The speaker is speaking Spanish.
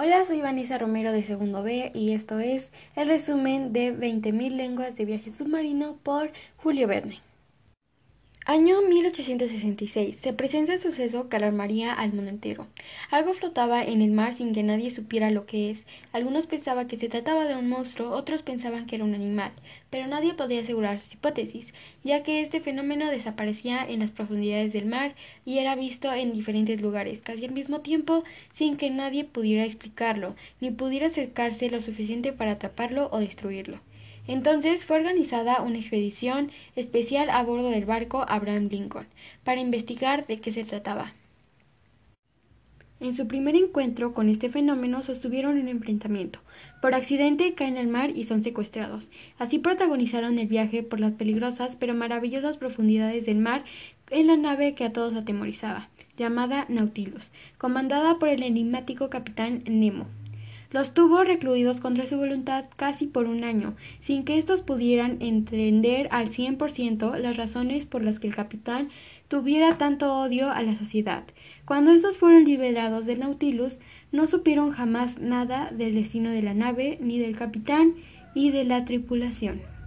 Hola, soy Vanessa Romero de Segundo B y esto es el resumen de 20.000 lenguas de viaje submarino por Julio Verne. Año 1866. Se presenta el suceso que alarmaría al mundo entero. Algo flotaba en el mar sin que nadie supiera lo que es. Algunos pensaban que se trataba de un monstruo, otros pensaban que era un animal, pero nadie podía asegurar sus hipótesis, ya que este fenómeno desaparecía en las profundidades del mar y era visto en diferentes lugares, casi al mismo tiempo, sin que nadie pudiera explicarlo, ni pudiera acercarse lo suficiente para atraparlo o destruirlo. Entonces fue organizada una expedición especial a bordo del barco Abraham Lincoln para investigar de qué se trataba. En su primer encuentro con este fenómeno sostuvieron un enfrentamiento. Por accidente caen al mar y son secuestrados. Así protagonizaron el viaje por las peligrosas pero maravillosas profundidades del mar en la nave que a todos atemorizaba, llamada Nautilus, comandada por el enigmático capitán Nemo. Los tuvo recluidos contra su voluntad casi por un año, sin que éstos pudieran entender al cien por ciento las razones por las que el capitán tuviera tanto odio a la sociedad. Cuando estos fueron liberados del Nautilus, no supieron jamás nada del destino de la nave, ni del capitán y de la tripulación.